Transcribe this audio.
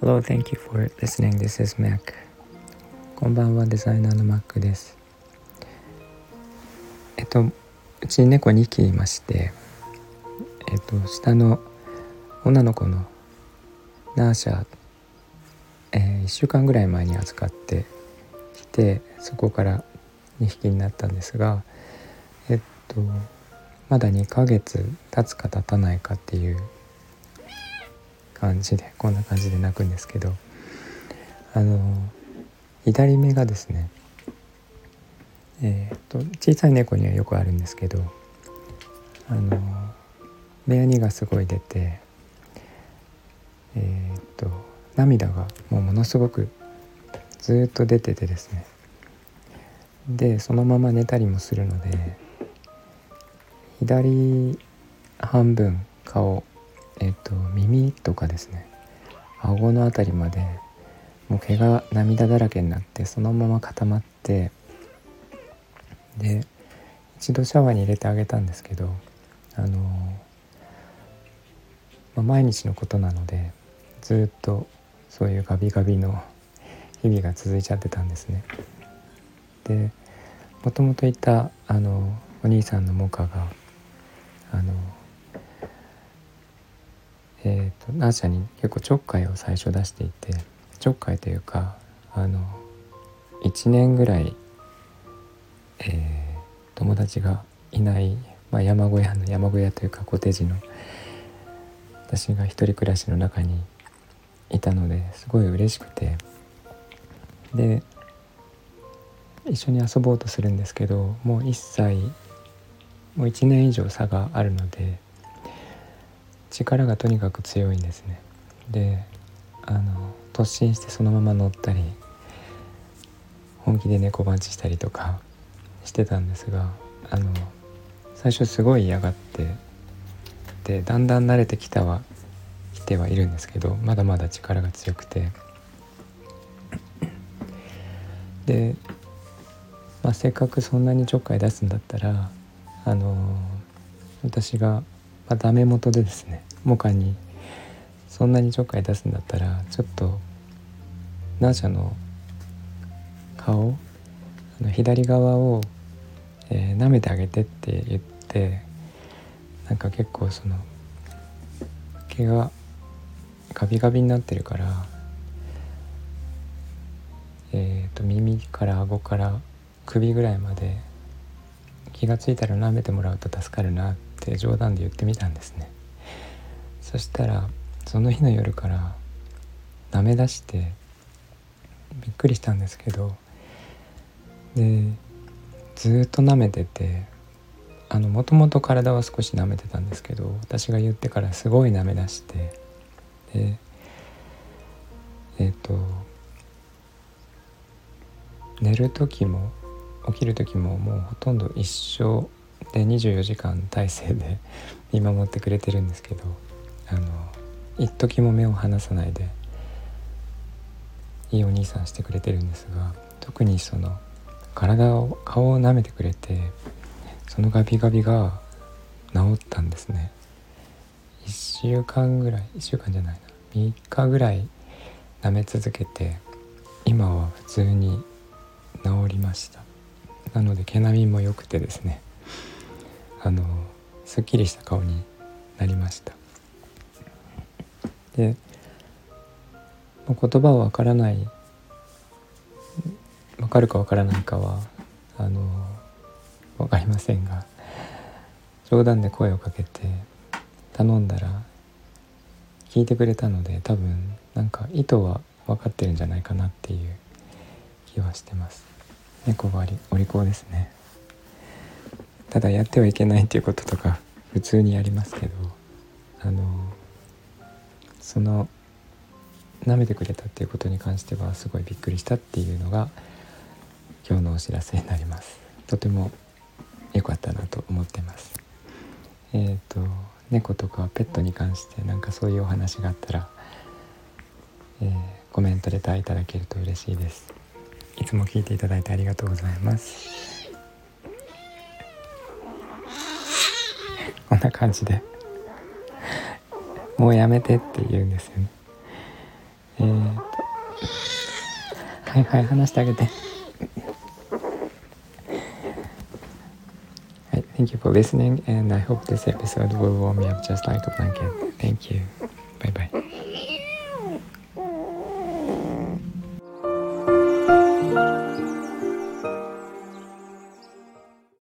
Hello, thank you for listening. This is Mac. こんばんは、デザイナーの Mac です。えっと、うちに猫2匹いまして、えっと、下の女の子のナーシャ、えー、1週間ぐらい前に預かってきて、そこから2匹になったんですが、えっと、まだ2ヶ月経つか経たないかっていう感じでこんな感じで泣くんですけどあの左目がですねえー、っと小さい猫にはよくあるんですけどあの目やにがすごい出てえー、っと涙がもうものすごくずっと出ててですね。でそのまま寝たりもするので左半分顔えっ、と耳とかですね顎の辺りまでもう毛が涙だらけになってそのまま固まってで一度シャワーに入れてあげたんですけどあの、まあ、毎日のことなのでずっとそういうガビガビの日々が続いちゃってたんですね。でもともといたあのお兄さんのモカがあのえーと、ナーシャに結構ちょっかいを最初出していてちょっかいというかあの1年ぐらい、えー、友達がいない、まあ、山小屋の山小屋というかコテージの私が一人暮らしの中にいたのですごい嬉しくて。で一緒に遊ぼうとするんですけどもう1歳もう1年以上差があるので力がとにかく強いんですね。であの突進してそのまま乗ったり本気で猫パンチしたりとかしてたんですがあの最初すごい嫌がってでだんだん慣れてきたは来てはいるんですけどまだまだ力が強くて。で、まあ、せっかくそんなにちょっかい出すんだったらあの私がまあ、ダメ元でですねモカにそんなにちょっかい出すんだったらちょっとナーシャの顔あの左側を、えー、舐めてあげてって言ってなんか結構その毛がガビガビになってるからえーと耳から顎から首ぐらいまで気が付いたら舐めてもらうと助かるなって冗談で言ってみたんですね。そしたらその日の夜から舐め出してびっくりしたんですけどでずっと舐めててあのもともと体は少し舐めてたんですけど私が言ってからすごい舐め出してでえっ、ー、と寝る時も起きる時ももうほとんど一緒で24時間体制で 見守ってくれてるんですけどあの一時も目を離さないでいいお兄さんしてくれてるんですが特にその体を顔を舐めてくれてそのガビガビが治ったんですね。1週間ぐらい1週間じゃないな。3日ぐらい舐め続けて今は普通に治りました。なので毛並みも良くてですねあのすっきりした顔になりました。で言葉はわからないわかるかわからないかはあの分かりませんが冗談で声をかけて頼んだら聞いてくれたので多分なんか意図は分かってるんじゃないかなっていう気はしてます。猫はお利口ですね。ただやってはいけないっていうこととか普通にやりますけどあのその舐めてくれたっていうことに関してはすごいびっくりしたっていうのが今日のお知らせになります。とても良かったなと思ってます。えっ、ー、と猫とかペットに関してなんかそういうお話があったら、えー、コメントレターいただけると嬉しいです。いつも聞いていただいてありがとうございますこんな感じでもうやめてって言うんですよねえー、とはいはい話してあげてはい Thank you for listening and I hope this episode will warm me up just like a blanket Thank you Bye bye